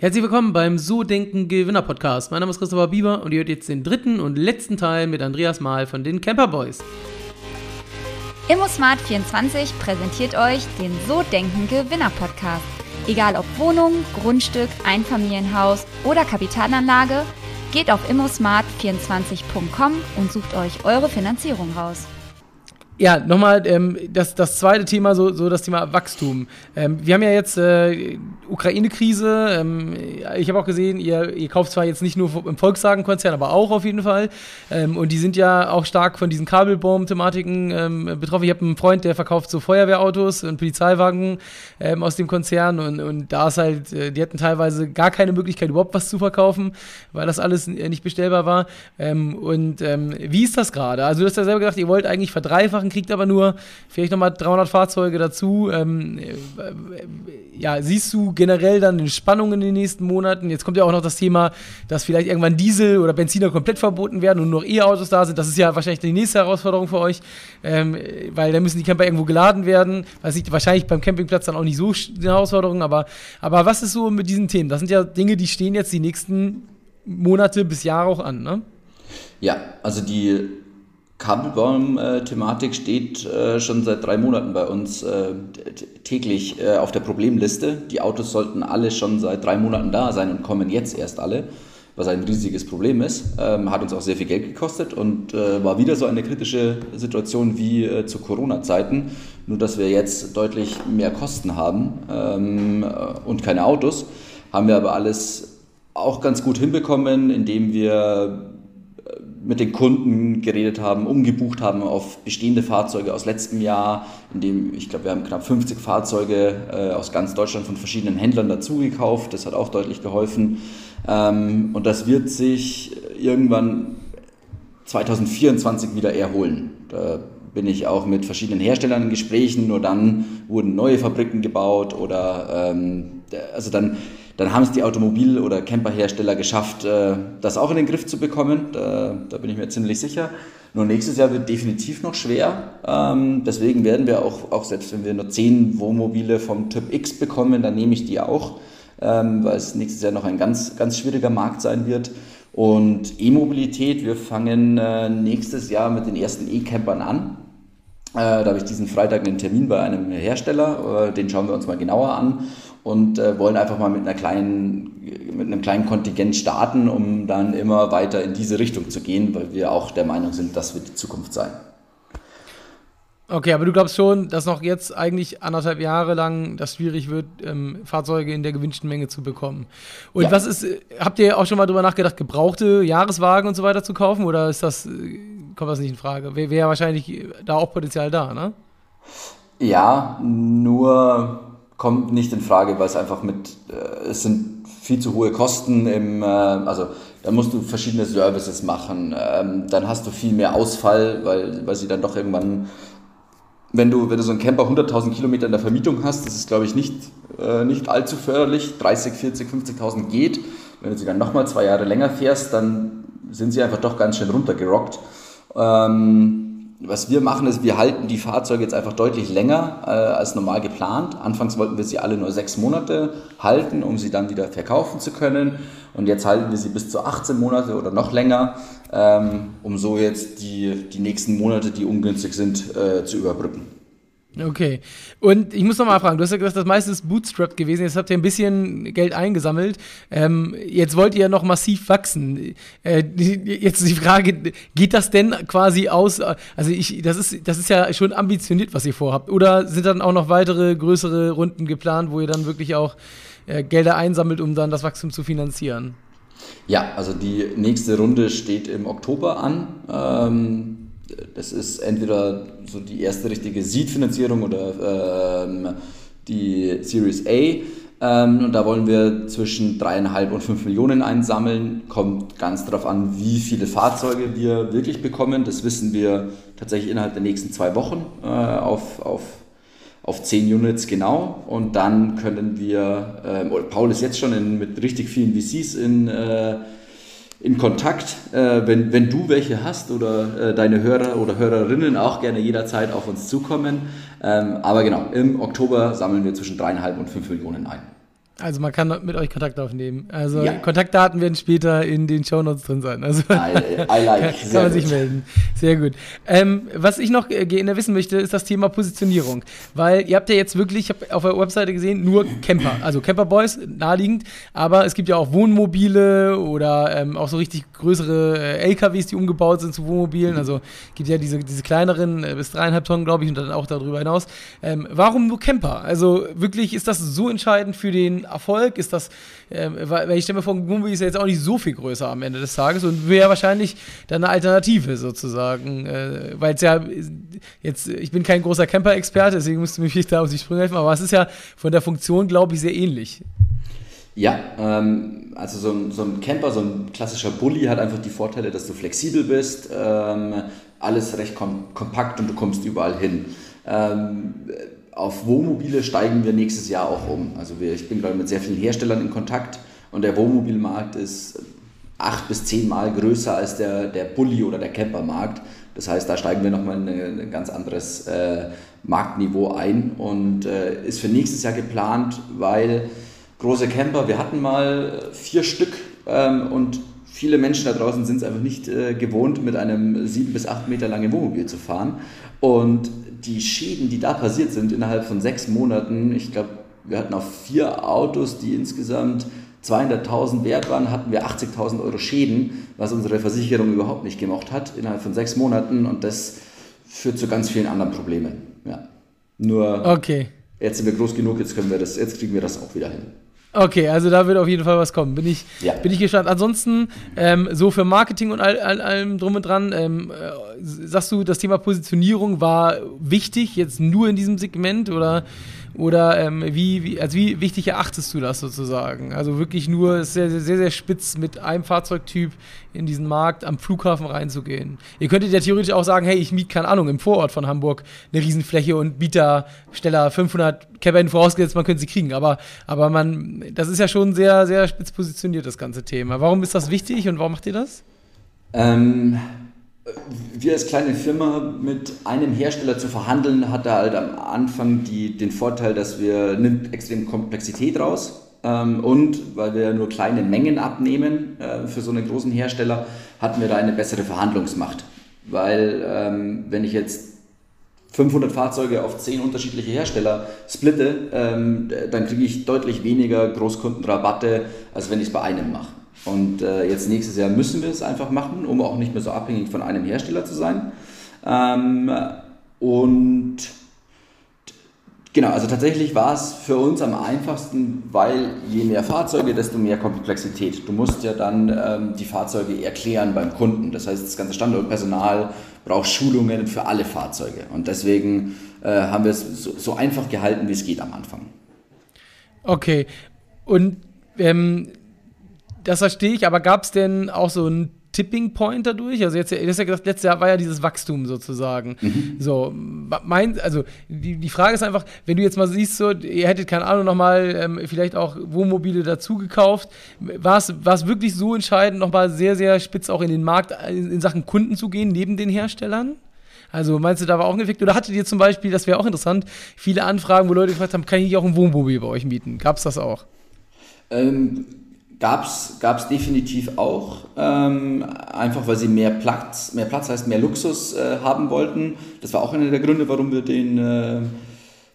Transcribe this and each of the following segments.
Herzlich willkommen beim So Denken Gewinner Podcast. Mein Name ist Christopher Bieber und ihr hört jetzt den dritten und letzten Teil mit Andreas Mahl von den Camper Boys. ImmoSmart24 präsentiert euch den So Denken Gewinner Podcast. Egal ob Wohnung, Grundstück, Einfamilienhaus oder Kapitalanlage, geht auf immosmart24.com und sucht euch eure Finanzierung raus. Ja, nochmal ähm, das, das zweite Thema, so, so das Thema Wachstum. Ähm, wir haben ja jetzt äh, Ukraine-Krise. Ähm, ich habe auch gesehen, ihr, ihr kauft zwar jetzt nicht nur im Volkswagen-Konzern, aber auch auf jeden Fall. Ähm, und die sind ja auch stark von diesen Kabelbaum-Thematiken ähm, betroffen. Ich habe einen Freund, der verkauft so Feuerwehrautos und Polizeiwagen ähm, aus dem Konzern. Und, und da ist halt, äh, die hatten teilweise gar keine Möglichkeit, überhaupt was zu verkaufen, weil das alles nicht bestellbar war. und wie ist das gerade? Also, du hast ja selber gesagt, ihr wollt eigentlich verdreifachen machen, kriegt aber nur vielleicht nochmal 300 Fahrzeuge dazu. Ähm, äh, ja, siehst du generell dann eine Spannung in den nächsten Monaten? Jetzt kommt ja auch noch das Thema, dass vielleicht irgendwann Diesel oder Benziner komplett verboten werden und nur E-Autos da sind. Das ist ja wahrscheinlich die nächste Herausforderung für euch, ähm, weil da müssen die Camper irgendwo geladen werden. Das ist wahrscheinlich beim Campingplatz dann auch nicht so eine Herausforderung, aber, aber was ist so mit diesen Themen? Das sind ja Dinge, die stehen jetzt die nächsten Monate bis Jahre auch an, ne? Ja, also die Kabelbaum-Thematik steht äh, schon seit drei Monaten bei uns äh, täglich äh, auf der Problemliste. Die Autos sollten alle schon seit drei Monaten da sein und kommen jetzt erst alle, was ein riesiges Problem ist. Ähm, hat uns auch sehr viel Geld gekostet und war wieder so eine kritische Situation wie zu Corona-Zeiten. Nur, dass wir jetzt deutlich mehr Kosten haben ähm, und keine Autos, haben wir aber alles auch ganz gut hinbekommen, indem wir mit den Kunden geredet haben, umgebucht haben auf bestehende Fahrzeuge aus letztem Jahr, in dem ich glaube, wir haben knapp 50 Fahrzeuge äh, aus ganz Deutschland von verschiedenen Händlern dazugekauft. Das hat auch deutlich geholfen. Ähm, und das wird sich irgendwann 2024 wieder erholen. Da bin ich auch mit verschiedenen Herstellern in Gesprächen, nur dann wurden neue Fabriken gebaut oder ähm, also dann dann haben es die Automobil- oder Camperhersteller geschafft, äh, das auch in den Griff zu bekommen. Da, da, bin ich mir ziemlich sicher. Nur nächstes Jahr wird definitiv noch schwer. Ähm, deswegen werden wir auch, auch, selbst wenn wir nur 10 Wohnmobile vom Typ X bekommen, dann nehme ich die auch, ähm, weil es nächstes Jahr noch ein ganz, ganz schwieriger Markt sein wird. Und E-Mobilität, wir fangen äh, nächstes Jahr mit den ersten E-Campern an. Äh, da habe ich diesen Freitag einen Termin bei einem Hersteller, den schauen wir uns mal genauer an und äh, wollen einfach mal mit, einer kleinen, mit einem kleinen Kontingent starten, um dann immer weiter in diese Richtung zu gehen, weil wir auch der Meinung sind, das wird die Zukunft sein. Okay, aber du glaubst schon, dass noch jetzt eigentlich anderthalb Jahre lang das schwierig wird, ähm, Fahrzeuge in der gewünschten Menge zu bekommen. Und ja. was ist, habt ihr auch schon mal drüber nachgedacht, gebrauchte Jahreswagen und so weiter zu kaufen oder ist das, kommt das nicht in Frage? Wäre wär wahrscheinlich da auch Potenzial da, ne? Ja, nur kommt nicht in Frage, weil es einfach mit, äh, es sind viel zu hohe Kosten im, äh, also da musst du verschiedene Services machen, ähm, dann hast du viel mehr Ausfall, weil, weil sie dann doch irgendwann, wenn du, wenn du so einen Camper 100.000 Kilometer in der Vermietung hast, das ist glaube ich nicht, äh, nicht allzu förderlich, 30, 40, 50.000 geht, wenn du sie dann nochmal zwei Jahre länger fährst, dann sind sie einfach doch ganz schön runtergerockt. Ähm, was wir machen, ist, wir halten die Fahrzeuge jetzt einfach deutlich länger äh, als normal geplant. Anfangs wollten wir sie alle nur sechs Monate halten, um sie dann wieder verkaufen zu können. Und jetzt halten wir sie bis zu 18 Monate oder noch länger, ähm, um so jetzt die, die nächsten Monate, die ungünstig sind, äh, zu überbrücken. Okay. Und ich muss noch mal fragen, du hast ja gesagt, das meiste ist Bootstrap gewesen. Jetzt habt ihr ein bisschen Geld eingesammelt. Ähm, jetzt wollt ihr noch massiv wachsen. Äh, jetzt die Frage, geht das denn quasi aus? Also ich, das ist, das ist ja schon ambitioniert, was ihr vorhabt. Oder sind dann auch noch weitere größere Runden geplant, wo ihr dann wirklich auch äh, Gelder einsammelt, um dann das Wachstum zu finanzieren? Ja, also die nächste Runde steht im Oktober an. Ähm das ist entweder so die erste richtige Seed-Finanzierung oder ähm, die Series A. Ähm, und da wollen wir zwischen dreieinhalb und fünf Millionen einsammeln. Kommt ganz darauf an, wie viele Fahrzeuge wir wirklich bekommen. Das wissen wir tatsächlich innerhalb der nächsten zwei Wochen äh, auf, auf, auf zehn Units genau. Und dann können wir, äh, Paul ist jetzt schon in, mit richtig vielen VCs in äh, in Kontakt. Äh, wenn, wenn du welche hast oder äh, deine Hörer oder Hörerinnen auch gerne jederzeit auf uns zukommen. Ähm, aber genau, im Oktober sammeln wir zwischen dreieinhalb und fünf Millionen ein. Also man kann mit euch Kontakt aufnehmen. Also ja. Kontaktdaten werden später in den Shownotes drin sein. Also I, I like. kann, kann man sich melden. Sehr gut. Ähm, was ich noch gerne wissen möchte, ist das Thema Positionierung. Weil ihr habt ja jetzt wirklich, ich habe auf der Webseite gesehen, nur Camper. Also Camperboys, naheliegend. Aber es gibt ja auch Wohnmobile oder ähm, auch so richtig größere äh, LKWs, die umgebaut sind zu Wohnmobilen. Also gibt ja diese, diese kleineren äh, bis dreieinhalb Tonnen, glaube ich, und dann auch darüber hinaus. Ähm, warum nur Camper? Also wirklich, ist das so entscheidend für den Erfolg? Ist das, äh, weil ich stelle mir vor, Gumbi ist ja jetzt auch nicht so viel größer am Ende des Tages und wäre wahrscheinlich dann eine Alternative sozusagen, äh, weil es ja jetzt, ich bin kein großer Camper-Experte, deswegen müsste mich da auf die Sprünge helfen, aber es ist ja von der Funktion, glaube ich, sehr ähnlich. Ja, ähm, also so ein, so ein Camper, so ein klassischer Bulli hat einfach die Vorteile, dass du flexibel bist, ähm, alles recht kom kompakt und du kommst überall hin. Ähm, auf Wohnmobile steigen wir nächstes Jahr auch um. Also wir, ich bin gerade mit sehr vielen Herstellern in Kontakt und der Wohnmobilmarkt ist acht bis zehnmal größer als der, der Bulli- oder der Campermarkt. Das heißt, da steigen wir nochmal in ein, ganz anderes äh, Marktniveau ein und äh, ist für nächstes Jahr geplant, weil große Camper, wir hatten mal vier Stück ähm, und viele Menschen da draußen sind es einfach nicht äh, gewohnt, mit einem sieben bis acht Meter langen Wohnmobil zu fahren. Und die Schäden, die da passiert sind innerhalb von sechs Monaten, ich glaube, wir hatten auf vier Autos, die insgesamt 200.000 wert waren, hatten wir 80.000 Euro Schäden, was unsere Versicherung überhaupt nicht gemocht hat, innerhalb von sechs Monaten. Und das führt zu ganz vielen anderen Problemen. Ja. Nur okay. jetzt sind wir groß genug, jetzt, können wir das, jetzt kriegen wir das auch wieder hin. Okay, also da wird auf jeden Fall was kommen. Bin ich, ja. bin ich gespannt. Ansonsten, ähm, so für Marketing und all, all, allem drum und dran, ähm, äh, sagst du, das Thema Positionierung war wichtig, jetzt nur in diesem Segment oder oder ähm, wie, wie, also wie wichtig erachtest du das sozusagen? Also wirklich nur sehr, sehr, sehr spitz mit einem Fahrzeugtyp in diesen Markt am Flughafen reinzugehen. Ihr könntet ja theoretisch auch sagen, hey, ich miete, keine Ahnung, im Vorort von Hamburg eine Riesenfläche und biete da schneller 500 Cabin vorausgesetzt, man könnte sie kriegen. Aber, aber man, das ist ja schon sehr, sehr spitz positioniert, das ganze Thema. Warum ist das wichtig und warum macht ihr das? Ähm wir als kleine Firma mit einem Hersteller zu verhandeln, hat da halt am Anfang die, den Vorteil, dass wir nimmt extrem Komplexität raus. Ähm, und weil wir nur kleine Mengen abnehmen äh, für so einen großen Hersteller, hatten wir da eine bessere Verhandlungsmacht. Weil ähm, wenn ich jetzt 500 Fahrzeuge auf 10 unterschiedliche Hersteller splitte, ähm, dann kriege ich deutlich weniger Großkundenrabatte, als wenn ich es bei einem mache. Und äh, jetzt nächstes Jahr müssen wir es einfach machen, um auch nicht mehr so abhängig von einem Hersteller zu sein. Ähm, und genau, also tatsächlich war es für uns am einfachsten, weil je mehr Fahrzeuge, desto mehr Komplexität. Du musst ja dann ähm, die Fahrzeuge erklären beim Kunden. Das heißt, das ganze Standortpersonal braucht Schulungen für alle Fahrzeuge. Und deswegen äh, haben wir es so, so, einfach gehalten, wie es geht am Anfang. Okay. Und ähm, das verstehe ich, aber gab es denn auch so einen Tipping Point dadurch? Also jetzt, du hast ja gesagt, letztes Jahr war ja dieses Wachstum sozusagen. Mhm. So, mein, also die, die Frage ist einfach, wenn du jetzt mal siehst, so, ihr hättet keine Ahnung nochmal ähm, vielleicht auch Wohnmobile dazu gekauft, war es wirklich so entscheidend, nochmal sehr, sehr spitz auch in den Markt in, in Sachen Kunden zu gehen, neben den Herstellern? Also meinst du, da war auch ein Effekt? Oder hattet ihr zum Beispiel, das wäre auch interessant, viele Anfragen, wo Leute gefragt haben, kann ich auch ein Wohnmobil bei euch mieten? Gab es das auch? Ähm, Gab es definitiv auch, ähm, einfach weil sie mehr Platz, mehr Platz heißt mehr Luxus äh, haben wollten. Das war auch einer der Gründe, warum wir den äh,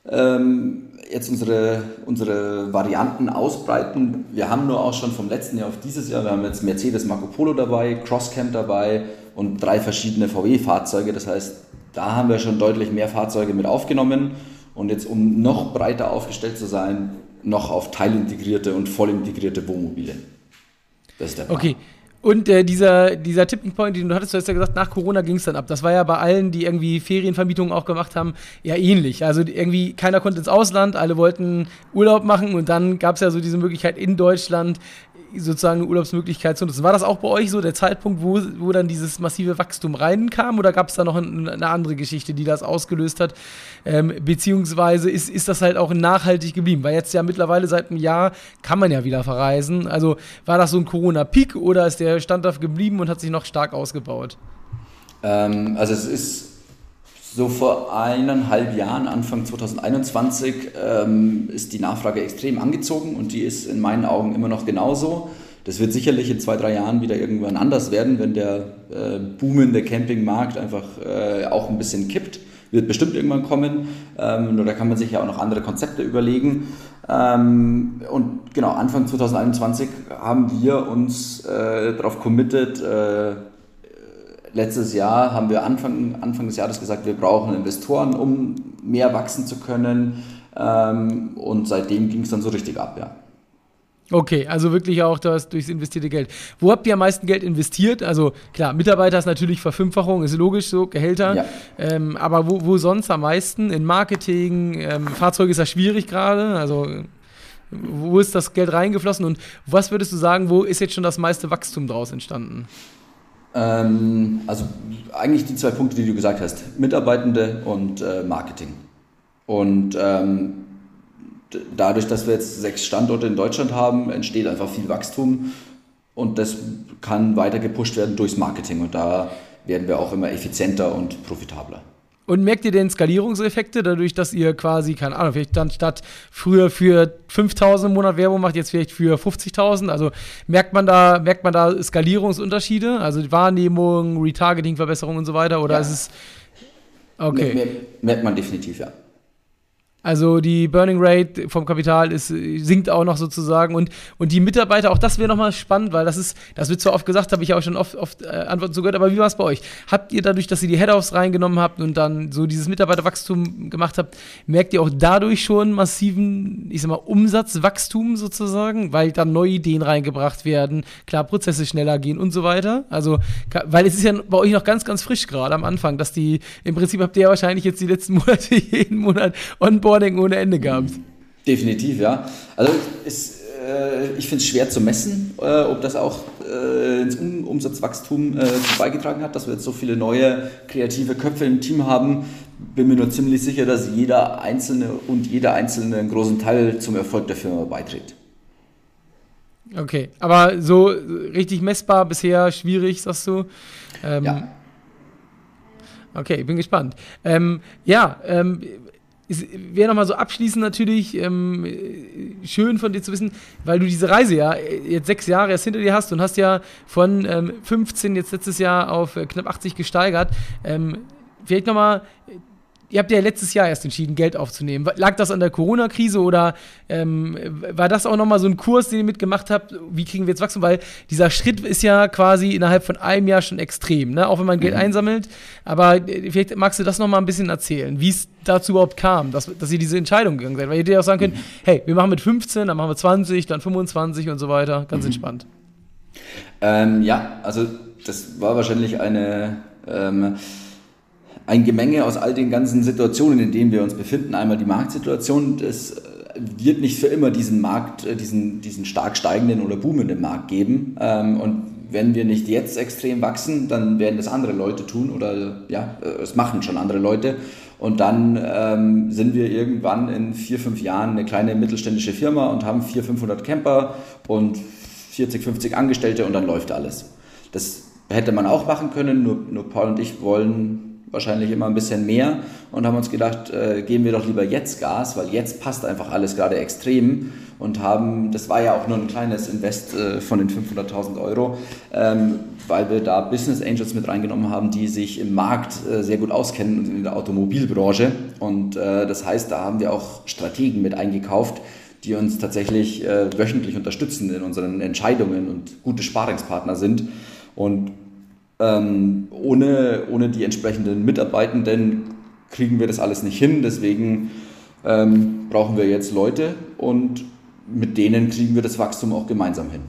ähm, jetzt unsere, unsere Varianten ausbreiten. Wir haben nur auch schon vom letzten Jahr auf dieses Jahr, wir haben jetzt Mercedes Marco Polo dabei, Crosscamp dabei und drei verschiedene VW-Fahrzeuge. Das heißt, da haben wir schon deutlich mehr Fahrzeuge mit aufgenommen. Und jetzt, um noch breiter aufgestellt zu sein, noch auf teilintegrierte und vollintegrierte Wohnmobile. Das ist der Plan. Okay. Und äh, dieser, dieser Tipping Point, den du hattest, du hast ja gesagt, nach Corona ging es dann ab. Das war ja bei allen, die irgendwie Ferienvermietungen auch gemacht haben, ja ähnlich. Also irgendwie keiner konnte ins Ausland, alle wollten Urlaub machen und dann gab es ja so diese Möglichkeit in Deutschland sozusagen eine Urlaubsmöglichkeit zu nutzen. War das auch bei euch so der Zeitpunkt, wo, wo dann dieses massive Wachstum reinkam oder gab es da noch ein, eine andere Geschichte, die das ausgelöst hat? Ähm, beziehungsweise ist, ist das halt auch nachhaltig geblieben? Weil jetzt ja mittlerweile seit einem Jahr kann man ja wieder verreisen. Also war das so ein Corona-Peak oder ist der standhaft geblieben und hat sich noch stark ausgebaut? Ähm, also es ist So vor eineinhalb Jahren, Anfang 2021, ähm, ist die Nachfrage extrem angezogen und die ist in meinen Augen immer noch genauso. Das wird sicherlich in zwei, drei Jahren wieder irgendwann anders werden, wenn der äh, boomende Campingmarkt einfach äh, auch ein bisschen kippt. Wird bestimmt irgendwann kommen. Ähm, nur da kann man sich ja auch noch andere Konzepte überlegen. Ähm, und genau, Anfang 2021 haben wir uns äh, darauf committed, äh, letztes Jahr haben wir Anfang, Anfang des Jahres gesagt, wir brauchen Investoren, um mehr wachsen zu können. Ähm, und seitdem ging es dann so richtig ab, ja. Okay, also wirklich auch das durchs investierte Geld. Wo habt ihr am meisten Geld investiert? Also klar, Mitarbeiter ist natürlich Verfünffachung, ist logisch so, Gehälter. Ja. Ähm, aber wo, wo sonst am meisten? In Marketing, ähm, Fahrzeuge ist ja schwierig gerade. Also wo ist das Geld reingeflossen und was würdest du sagen, wo ist jetzt schon das meiste Wachstum daraus entstanden? Ähm, also eigentlich die zwei Punkte, die du gesagt hast, Mitarbeitende und äh, Marketing. Und ähm, dadurch, dass wir jetzt sechs Standorte in Deutschland haben, entsteht einfach viel Wachstum und das kann weiter gepusht werden durchs Marketing und da werden wir auch immer effizienter und profitabler. Und merkt ihr denn Skalierungseffekte dadurch, dass ihr quasi, keine Ahnung, vielleicht dann statt früher für 5000 im Monat Werbung macht, jetzt vielleicht für 50.000? Also merkt man da, merkt man da Skalierungsunterschiede? Also die Wahrnehmung, Retargeting, Verbesserung und so weiter? Oder ja. ist es. Okay. Merkt man definitiv, ja. Also die Burning Rate vom Kapital ist, sinkt auch noch sozusagen und, und die Mitarbeiter, auch das wäre nochmal spannend, weil das ist, das wird zwar oft gesagt, habe ich ja auch schon oft, oft äh, Antworten zugehört, aber wie war es bei euch? Habt ihr dadurch, dass ihr die Head-Offs reingenommen habt und dann so dieses Mitarbeiterwachstum gemacht habt, merkt ihr auch dadurch schon massiven, ich sag mal, Umsatzwachstum sozusagen, weil dann neue Ideen reingebracht werden, klar, Prozesse schneller gehen und so weiter? Also, weil es ist ja bei euch noch ganz, ganz frisch gerade am Anfang, dass die, im Prinzip habt ihr ja wahrscheinlich jetzt die letzten Monate jeden Monat onboard Onboarding ohne Ende gehabt. Definitiv, ja. Also ist, äh, ich finde es schwer zu messen, äh, ob das auch äh, ins um Umsatzwachstum äh, beigetragen hat, dass wir jetzt so viele neue kreative Köpfe im Team haben. Bin mir nur ziemlich sicher, dass jeder Einzelne und jeder Einzelne einen großen Teil zum Erfolg der Firma beiträgt. Okay, aber so richtig messbar bisher schwierig, sagst du? Ähm, ja. Okay, ich bin gespannt. Ähm, ja, ähm, wäre nochmal so abschließend natürlich ähm, schön von dir zu wissen, weil du diese Reise ja jetzt sechs Jahre erst hinter dir hast und hast ja von ähm, 15 jetzt letztes Jahr auf äh, knapp 80 gesteigert. Ähm, vielleicht nochmal Ihr habt ja letztes Jahr erst entschieden, Geld aufzunehmen. Lag das an der Corona-Krise oder ähm, war das auch nochmal so ein Kurs, den ihr mitgemacht habt? Wie kriegen wir jetzt Wachstum? Weil dieser Schritt ist ja quasi innerhalb von einem Jahr schon extrem, ne? auch wenn man Geld mhm. einsammelt. Aber äh, vielleicht magst du das nochmal ein bisschen erzählen, wie es dazu überhaupt kam, dass, dass ihr diese Entscheidung gegangen seid. Weil ihr ja auch sagen können, mhm. hey, wir machen mit 15, dann machen wir 20, dann 25 und so weiter. Ganz mhm. entspannt. Ähm, ja, also das war wahrscheinlich eine. Ähm, ein Gemenge aus all den ganzen Situationen, in denen wir uns befinden. Einmal die Marktsituation, es äh, wird nicht für immer diesen Markt, äh, diesen, diesen stark steigenden oder boomenden Markt geben. Ähm, und wenn wir nicht jetzt extrem wachsen, dann werden das andere Leute tun oder ja, äh, es machen schon andere Leute. Und dann ähm, sind wir irgendwann in vier, fünf Jahren eine kleine mittelständische Firma und haben 400, 500 Camper und 40, 50 Angestellte und dann läuft alles. Das hätte man auch machen können, nur, nur Paul und ich wollen wahrscheinlich immer ein bisschen mehr und haben uns gedacht, äh, geben wir doch lieber jetzt Gas, weil jetzt passt einfach alles gerade extrem und haben, das war ja auch nur ein kleines Invest äh, von den 500.000 Euro, ähm, weil wir da Business Angels mit reingenommen haben, die sich im Markt äh, sehr gut auskennen in der Automobilbranche. Und äh, das heißt, da haben wir auch Strategen mit eingekauft, die uns tatsächlich äh, wöchentlich unterstützen in unseren Entscheidungen und gute Sparingspartner sind. Und ähm, ohne, ohne die entsprechenden Mitarbeitenden kriegen wir das alles nicht hin. Deswegen ähm, brauchen wir jetzt Leute und mit denen kriegen wir das Wachstum auch gemeinsam hin.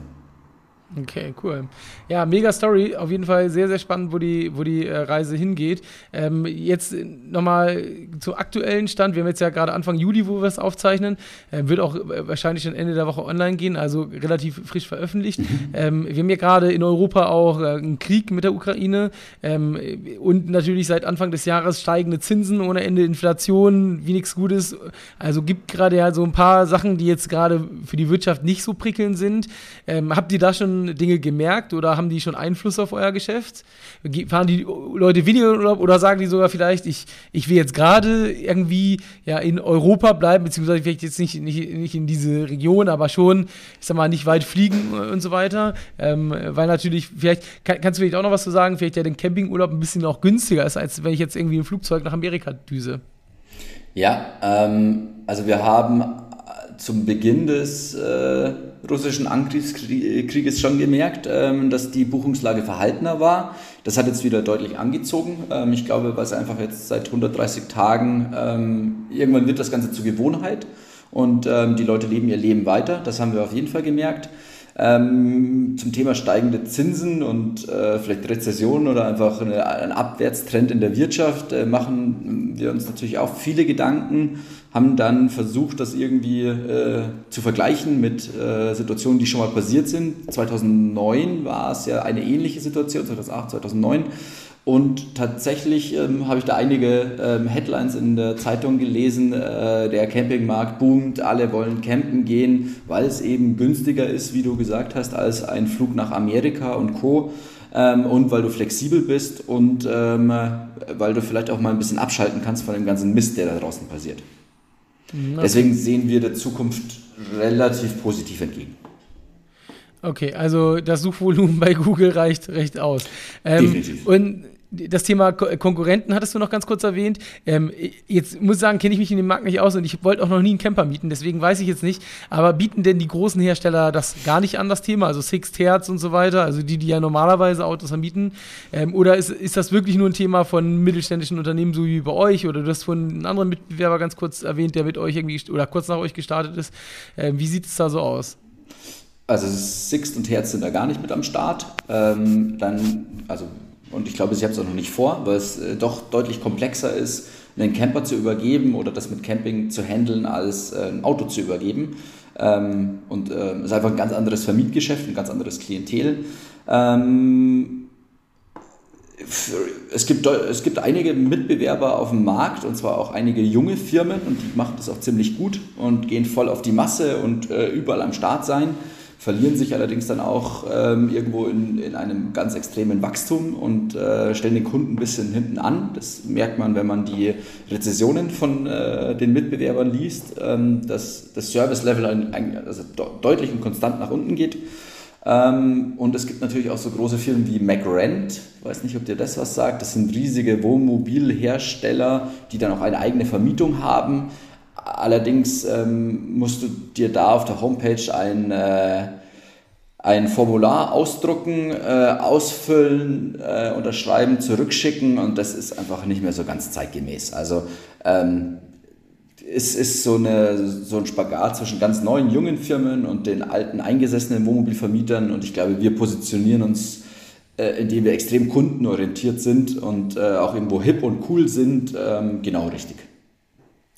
Okay, cool. Ja, mega Story. Auf jeden Fall sehr, sehr spannend, wo die, wo die äh, Reise hingeht. Ähm, jetzt nochmal zum aktuellen Stand. Wir haben jetzt ja gerade Anfang Juli, wo wir es aufzeichnen. Äh, wird auch äh, wahrscheinlich schon Ende der Woche online gehen, also relativ frisch veröffentlicht. Mhm. Ähm, wir haben ja gerade in Europa auch äh, einen Krieg mit der Ukraine ähm, und natürlich seit Anfang des Jahres steigende Zinsen ohne Ende, Inflation, wie nichts Gutes. Also gibt gerade ja so ein paar Sachen, die jetzt gerade für die Wirtschaft nicht so prickelnd sind. Ähm, habt ihr da schon Dinge gemerkt oder haben die schon Einfluss auf euer Geschäft? Fahren die Leute weniger in Urlaub oder sagen die sogar vielleicht, ich, ich will jetzt gerade irgendwie ja, in Europa bleiben, beziehungsweise vielleicht jetzt nicht, nicht, nicht in diese Region, aber schon, ich sag mal, nicht weit fliegen und so weiter. Ähm, weil natürlich, vielleicht, kann, kannst du vielleicht auch noch was zu sagen, vielleicht ja den Campingurlaub ein bisschen auch günstiger ist, als wenn ich jetzt irgendwie ein Flugzeug nach Amerika düse. Ja, ähm, also wir haben zum Beginn des äh, russischen Angriffskrieges schon gemerkt, ähm, dass die Buchungslage verhaltener war. Das hat jetzt wieder deutlich angezogen. Ähm, ich glaube, weil es einfach jetzt seit 130 Tagen, ähm, irgendwann wird das Ganze zur Gewohnheit und ähm, die Leute leben ihr Leben weiter. Das haben wir auf jeden Fall gemerkt. Ähm, zum Thema steigende Zinsen und äh, vielleicht Rezession oder einfach eine, ein Abwärtstrend in der Wirtschaft äh, machen wir uns natürlich auch viele Gedanken haben dann versucht, das irgendwie äh, zu vergleichen mit äh, Situationen, die schon mal passiert sind. 2009 war es ja eine ähnliche Situation, 2008, 2009. Und tatsächlich ähm, habe ich da einige ähm, Headlines in der Zeitung gelesen. Äh, der Campingmarkt boomt, alle wollen campen gehen, weil es eben günstiger ist, wie du gesagt hast, als ein Flug nach Amerika und Co. Ähm, und weil du flexibel bist und ähm, weil du vielleicht auch mal ein bisschen abschalten kannst von dem ganzen Mist, der da draußen passiert. Okay. Deswegen sehen wir der Zukunft relativ positiv entgegen. Okay, also das Suchvolumen bei Google reicht recht aus. Ähm, Definitiv. Und das Thema Konkurrenten hattest du noch ganz kurz erwähnt. Ähm, jetzt muss ich sagen, kenne ich mich in dem Markt nicht aus und ich wollte auch noch nie einen Camper mieten, deswegen weiß ich jetzt nicht. Aber bieten denn die großen Hersteller das gar nicht an, das Thema? Also Sixt Hertz und so weiter, also die, die ja normalerweise Autos anbieten? Ähm, oder ist, ist das wirklich nur ein Thema von mittelständischen Unternehmen, so wie bei euch? Oder du hast von einem anderen Mitbewerber ganz kurz erwähnt, der mit euch irgendwie oder kurz nach euch gestartet ist. Ähm, wie sieht es da so aus? Also Sixt und Herz sind da gar nicht mit am Start. Ähm, dann, also und ich glaube, sie haben es auch noch nicht vor, weil es äh, doch deutlich komplexer ist, einen Camper zu übergeben oder das mit Camping zu handeln, als äh, ein Auto zu übergeben. Ähm, und es äh, ist einfach ein ganz anderes Vermietgeschäft, ein ganz anderes Klientel. Ähm, es gibt, es gibt einige Mitbewerber auf dem Markt und zwar auch einige junge Firmen und die machen das auch ziemlich gut und gehen voll auf die Masse und äh, überall am Start sein verlieren sich allerdings dann auch ähm, irgendwo in, in einem ganz extremen Wachstum und äh, stellen den Kunden ein bisschen hinten an. Das merkt man, wenn man die Rezessionen von äh, den Mitbewerbern liest, ähm, dass das Service-Level also deutlich und konstant nach unten geht. Ähm, und es gibt natürlich auch so große Firmen wie MacRent, ich weiß nicht, ob dir das was sagt, das sind riesige Wohnmobilhersteller, die dann auch eine eigene Vermietung haben Allerdings ähm, musst du dir da auf der Homepage ein, äh, ein Formular ausdrucken, äh, ausfüllen, äh, unterschreiben, zurückschicken und das ist einfach nicht mehr so ganz zeitgemäß. Also ähm, es ist so, eine, so ein Spagat zwischen ganz neuen, jungen Firmen und den alten, eingesessenen Wohnmobilvermietern und ich glaube, wir positionieren uns äh, indem wir extrem kundenorientiert sind und äh, auch irgendwo hip und cool sind, ähm, genau richtig.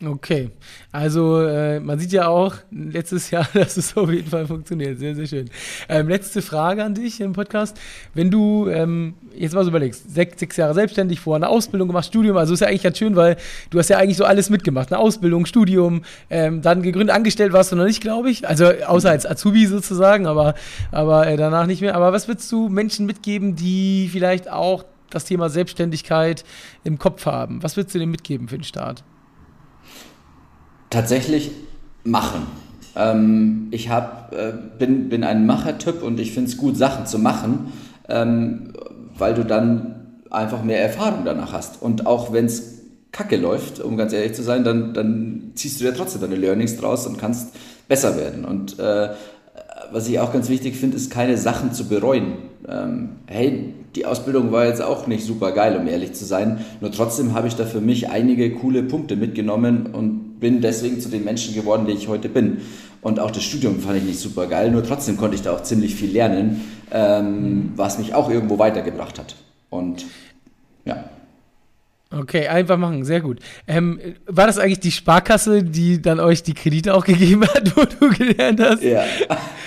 Okay, also äh, man sieht ja auch letztes Jahr, dass es auf jeden Fall funktioniert. Sehr, sehr schön. Ähm, letzte Frage an dich im Podcast. Wenn du ähm, jetzt mal so überlegst, sechs, sechs Jahre selbstständig, vorher eine Ausbildung gemacht, Studium, also ist ja eigentlich ganz schön, weil du hast ja eigentlich so alles mitgemacht. Eine Ausbildung, Studium, ähm, dann gegründet, angestellt warst du noch nicht, glaube ich. Also außer als Azubi sozusagen, aber, aber äh, danach nicht mehr. Aber was würdest du Menschen mitgeben, die vielleicht auch das Thema Selbstständigkeit im Kopf haben? Was würdest du denen mitgeben für den Start? Tatsächlich machen. Ähm, ich hab, äh, bin, bin ein Machertyp und ich finde es gut, Sachen zu machen, ähm, weil du dann einfach mehr Erfahrung danach hast. Und auch wenn es kacke läuft, um ganz ehrlich zu sein, dann, dann ziehst du ja trotzdem deine Learnings draus und kannst besser werden. Und äh, was ich auch ganz wichtig finde, ist keine Sachen zu bereuen. Ähm, hey, die Ausbildung war jetzt auch nicht super geil, um ehrlich zu sein. Nur trotzdem habe ich da für mich einige coole Punkte mitgenommen und bin deswegen zu den Menschen geworden, die ich heute bin. Und auch das Studium fand ich nicht super geil, nur trotzdem konnte ich da auch ziemlich viel lernen, ähm, was mich auch irgendwo weitergebracht hat. Und ja. Okay, einfach machen, sehr gut. Ähm, war das eigentlich die Sparkasse, die dann euch die Kredite auch gegeben hat, wo du gelernt hast? Ja.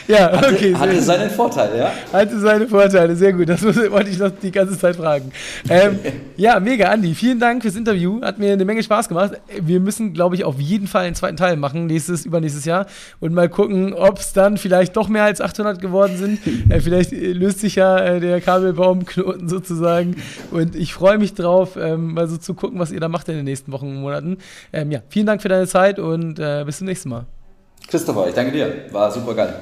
Ja, Hatte, okay. hatte sehr seinen Vorteil, ja? Hatte seine Vorteile, sehr gut. Das muss- wollte ich noch die ganze Zeit fragen. Ähm, ja, mega, Andi. Vielen Dank fürs Interview. Hat mir eine Menge Spaß gemacht. Wir müssen, glaube ich, auf jeden Fall einen zweiten Teil machen, nächstes, übernächstes Jahr. Und mal gucken, ob es dann vielleicht doch mehr als 800 geworden sind. Äh, vielleicht äh, löst sich ja äh, der Kabelbaumknoten sozusagen. Und ich freue mich drauf, ähm, mal so zu gucken, was ihr da macht in den nächsten Wochen und Monaten. Ähm, ja, vielen Dank für deine Zeit und äh, bis zum nächsten Mal. Christopher, ich danke dir. War super geil.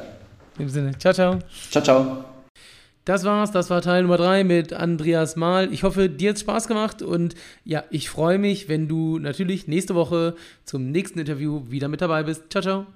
In dem Sinne, ciao, ciao. Ciao, ciao. Das war's, das war Teil Nummer 3 mit Andreas Mahl. Ich hoffe, dir hat's Spaß gemacht und ja, ich freue mich, wenn du natürlich nächste Woche zum nächsten Interview wieder mit dabei bist. Ciao, ciao.